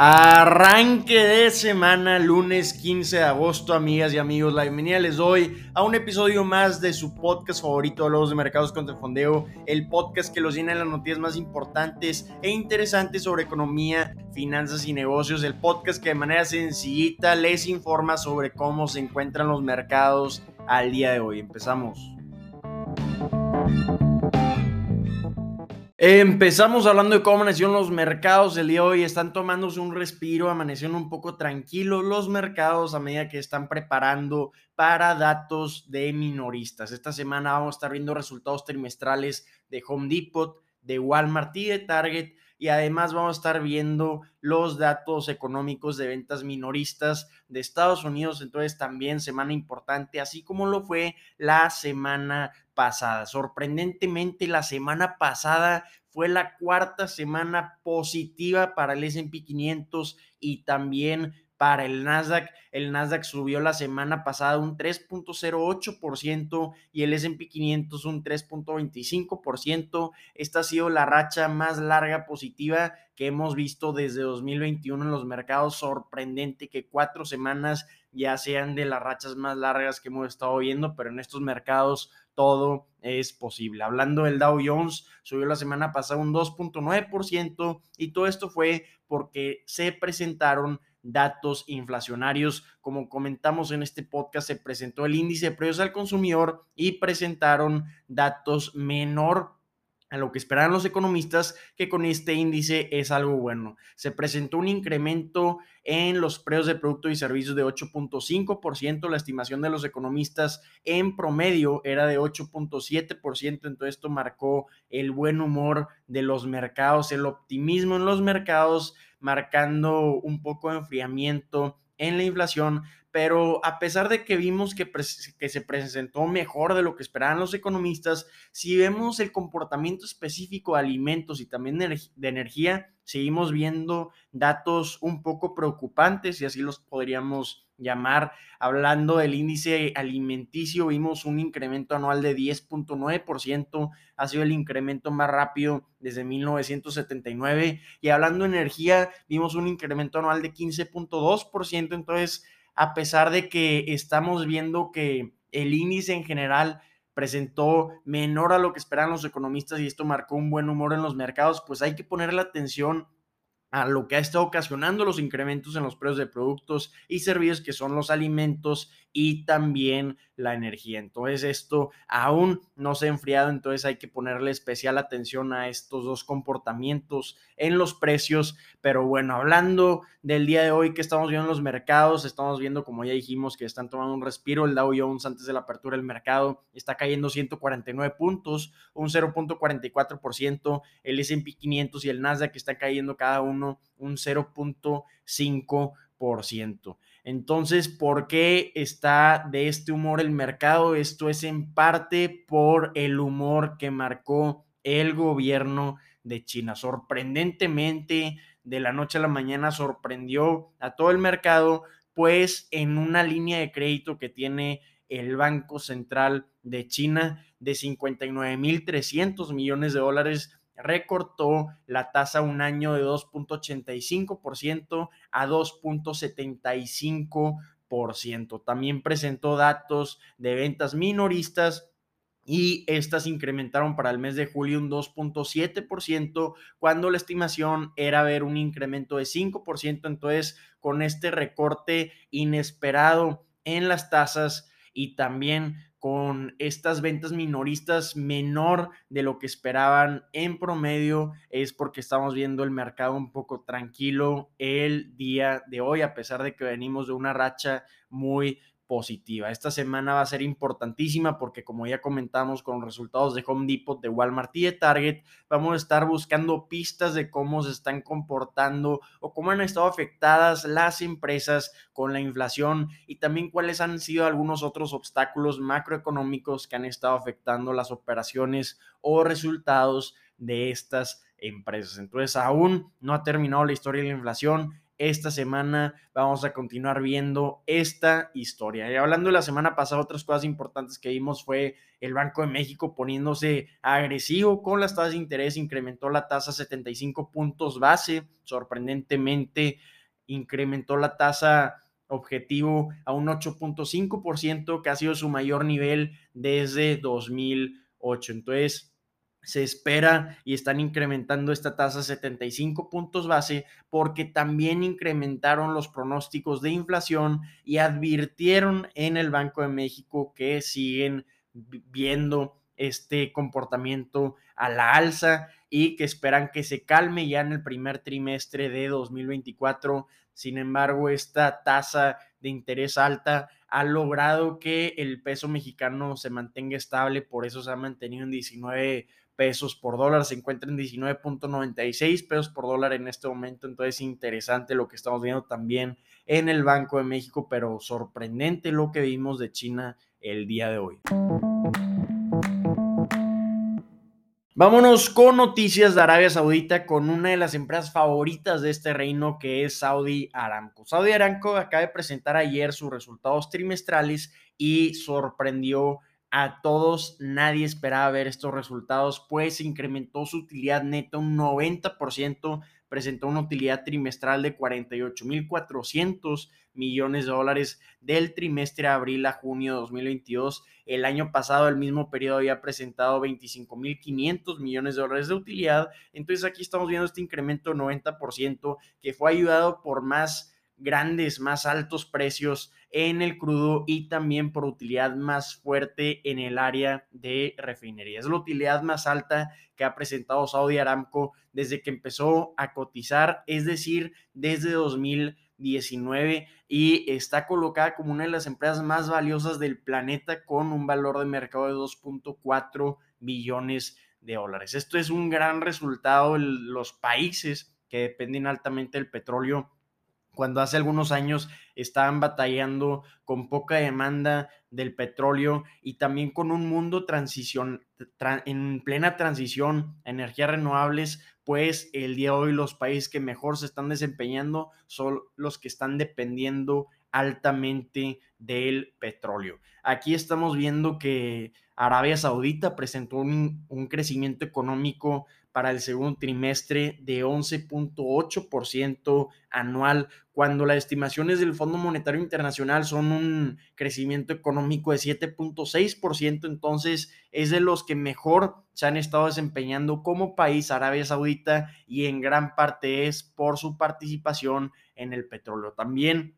Arranque de semana, lunes 15 de agosto, amigas y amigos. La bienvenida les doy a un episodio más de su podcast favorito de los de mercados contra el fondeo, el podcast que los llena de las noticias más importantes e interesantes sobre economía, finanzas y negocios. El podcast que de manera sencillita les informa sobre cómo se encuentran los mercados al día de hoy. Empezamos. Empezamos hablando de cómo amanecieron los mercados el día de hoy. Están tomándose un respiro, amanecieron un poco tranquilos los mercados a medida que están preparando para datos de minoristas. Esta semana vamos a estar viendo resultados trimestrales de Home Depot, de Walmart y de Target. Y además vamos a estar viendo los datos económicos de ventas minoristas de Estados Unidos. Entonces también semana importante, así como lo fue la semana pasada. Sorprendentemente, la semana pasada fue la cuarta semana positiva para el SP 500 y también para el Nasdaq. El Nasdaq subió la semana pasada un 3.08% y el SP 500 un 3.25%. Esta ha sido la racha más larga positiva que hemos visto desde 2021 en los mercados. Sorprendente que cuatro semanas ya sean de las rachas más largas que hemos estado viendo, pero en estos mercados todo es posible. Hablando del Dow Jones, subió la semana pasada un 2.9% y todo esto fue porque se presentaron datos inflacionarios. Como comentamos en este podcast, se presentó el índice de precios al consumidor y presentaron datos menor a lo que esperaban los economistas, que con este índice es algo bueno. Se presentó un incremento en los precios de productos y servicios de 8.5%, la estimación de los economistas en promedio era de 8.7%, entonces esto marcó el buen humor de los mercados, el optimismo en los mercados, marcando un poco de enfriamiento en la inflación, pero a pesar de que vimos que, que, se presentó mejor de lo que esperaban los economistas, si vemos el comportamiento específico de alimentos y también de energía, seguimos viendo datos un poco preocupantes y así los podríamos llamar. Hablando del índice alimenticio, vimos un incremento anual de 10.9%, ha sido el incremento más rápido desde 1979. Y hablando de energía, vimos un incremento anual de 15.2%. Entonces, a pesar de que estamos viendo que el índice en general presentó menor a lo que esperaban los economistas y esto marcó un buen humor en los mercados, pues hay que ponerle atención a lo que ha estado ocasionando los incrementos en los precios de productos y servicios que son los alimentos y también la energía. Entonces esto aún no se ha enfriado, entonces hay que ponerle especial atención a estos dos comportamientos en los precios. Pero bueno, hablando del día de hoy que estamos viendo en los mercados, estamos viendo como ya dijimos que están tomando un respiro, el Dow Jones antes de la apertura del mercado está cayendo 149 puntos, un 0.44%, el S&P 500 y el Nasdaq están cayendo cada uno un 0.5%. Entonces, ¿por qué está de este humor el mercado? Esto es en parte por el humor que marcó el gobierno de China. Sorprendentemente, de la noche a la mañana sorprendió a todo el mercado, pues en una línea de crédito que tiene el Banco Central de China de 59.300 millones de dólares recortó la tasa un año de 2.85% a 2.75%. También presentó datos de ventas minoristas y estas incrementaron para el mes de julio un 2.7%, cuando la estimación era ver un incremento de 5%. Entonces, con este recorte inesperado en las tasas y también con estas ventas minoristas menor de lo que esperaban en promedio es porque estamos viendo el mercado un poco tranquilo el día de hoy a pesar de que venimos de una racha muy positiva. Esta semana va a ser importantísima porque como ya comentamos con los resultados de Home Depot, de Walmart y de Target, vamos a estar buscando pistas de cómo se están comportando o cómo han estado afectadas las empresas con la inflación y también cuáles han sido algunos otros obstáculos macroeconómicos que han estado afectando las operaciones o resultados de estas empresas. Entonces aún no ha terminado la historia de la inflación esta semana vamos a continuar viendo esta historia. Y hablando de la semana pasada, otras cosas importantes que vimos fue el Banco de México poniéndose agresivo con las tasas de interés, incrementó la tasa 75 puntos base, sorprendentemente incrementó la tasa objetivo a un 8.5%, que ha sido su mayor nivel desde 2008. Entonces, se espera y están incrementando esta tasa 75 puntos base porque también incrementaron los pronósticos de inflación y advirtieron en el Banco de México que siguen viendo este comportamiento a la alza y que esperan que se calme ya en el primer trimestre de 2024. Sin embargo, esta tasa de interés alta ha logrado que el peso mexicano se mantenga estable, por eso se ha mantenido en 19 pesos por dólar, se encuentra en 19.96 pesos por dólar en este momento, entonces interesante lo que estamos viendo también en el Banco de México, pero sorprendente lo que vimos de China el día de hoy. Vámonos con noticias de Arabia Saudita con una de las empresas favoritas de este reino que es Saudi Aramco. Saudi Aramco acaba de presentar ayer sus resultados trimestrales y sorprendió a todos. Nadie esperaba ver estos resultados, pues incrementó su utilidad neta un 90%, presentó una utilidad trimestral de 48.400 millones de dólares del trimestre abril a junio de 2022. El año pasado, el mismo periodo, había presentado 25.500 millones de dólares de utilidad. Entonces aquí estamos viendo este incremento de 90% que fue ayudado por más grandes, más altos precios en el crudo y también por utilidad más fuerte en el área de refinería. Es la utilidad más alta que ha presentado Saudi Aramco desde que empezó a cotizar, es decir, desde 2019 y está colocada como una de las empresas más valiosas del planeta con un valor de mercado de 2.4 billones de dólares. Esto es un gran resultado. Los países que dependen altamente del petróleo cuando hace algunos años estaban batallando con poca demanda del petróleo y también con un mundo transición, en plena transición a energías renovables, pues el día de hoy los países que mejor se están desempeñando son los que están dependiendo altamente del petróleo. Aquí estamos viendo que Arabia Saudita presentó un, un crecimiento económico para el segundo trimestre de 11.8% anual, cuando las estimaciones del Fondo Monetario Internacional son un crecimiento económico de 7.6%, entonces es de los que mejor se han estado desempeñando como país Arabia Saudita y en gran parte es por su participación en el petróleo. También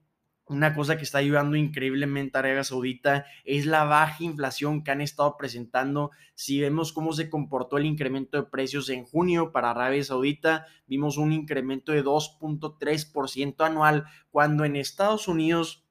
una cosa que está ayudando increíblemente a Arabia Saudita es la baja inflación que han estado presentando. Si vemos cómo se comportó el incremento de precios en junio para Arabia Saudita, vimos un incremento de 2.3% anual, cuando en Estados Unidos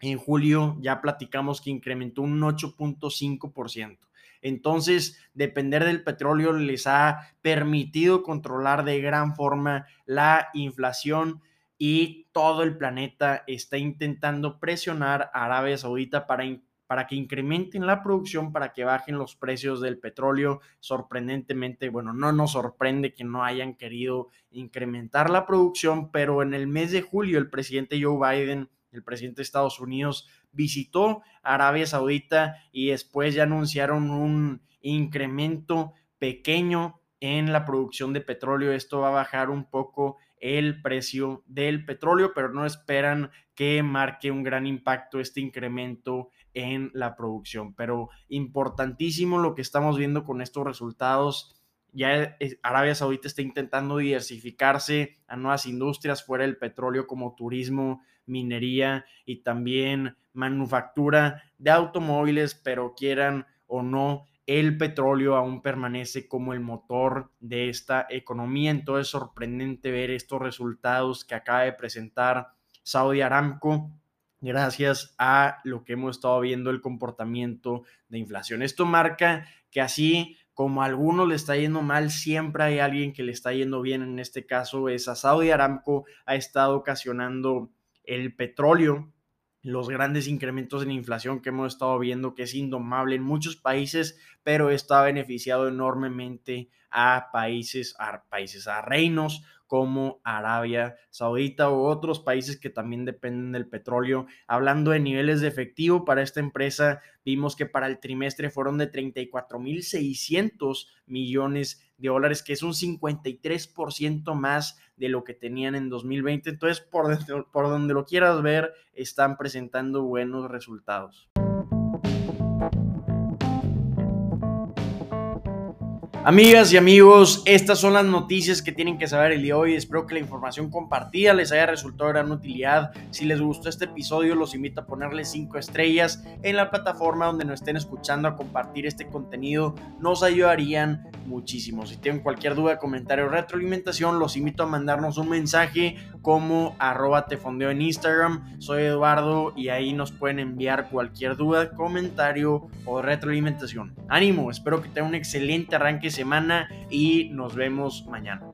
en julio ya platicamos que incrementó un 8.5%. Entonces, depender del petróleo les ha permitido controlar de gran forma la inflación y todo el planeta está intentando presionar a Arabia Saudita para, para que incrementen la producción, para que bajen los precios del petróleo. Sorprendentemente, bueno, no nos sorprende que no hayan querido incrementar la producción, pero en el mes de julio el presidente Joe Biden, el presidente de Estados Unidos, visitó Arabia Saudita y después ya anunciaron un incremento pequeño en la producción de petróleo. Esto va a bajar un poco el precio del petróleo, pero no esperan que marque un gran impacto este incremento en la producción. Pero importantísimo lo que estamos viendo con estos resultados. Ya Arabia Saudita está intentando diversificarse a nuevas industrias fuera del petróleo como turismo, minería y también manufactura de automóviles, pero quieran o no, el petróleo aún permanece como el motor de esta economía. Entonces es sorprendente ver estos resultados que acaba de presentar Saudi Aramco gracias a lo que hemos estado viendo el comportamiento de inflación. Esto marca que así como a algunos le está yendo mal, siempre hay alguien que le está yendo bien. En este caso es a Saudi Aramco, ha estado ocasionando el petróleo los grandes incrementos en inflación que hemos estado viendo, que es indomable en muchos países, pero esto ha beneficiado enormemente a países, a países, a reinos como Arabia Saudita u otros países que también dependen del petróleo. Hablando de niveles de efectivo para esta empresa, vimos que para el trimestre fueron de 34.600 millones de dólares, que es un 53% más de lo que tenían en 2020. Entonces, por, por donde lo quieras ver, están presentando buenos resultados. Amigas y amigos, estas son las noticias que tienen que saber el día de hoy. Espero que la información compartida les haya resultado de gran utilidad. Si les gustó este episodio, los invito a ponerle 5 estrellas en la plataforma donde nos estén escuchando a compartir este contenido. Nos ayudarían muchísimo. Si tienen cualquier duda, comentario o retroalimentación, los invito a mandarnos un mensaje como arroba tefondeo en Instagram. Soy Eduardo y ahí nos pueden enviar cualquier duda, comentario o retroalimentación. Ánimo, espero que tengan un excelente arranque semana y nos vemos mañana.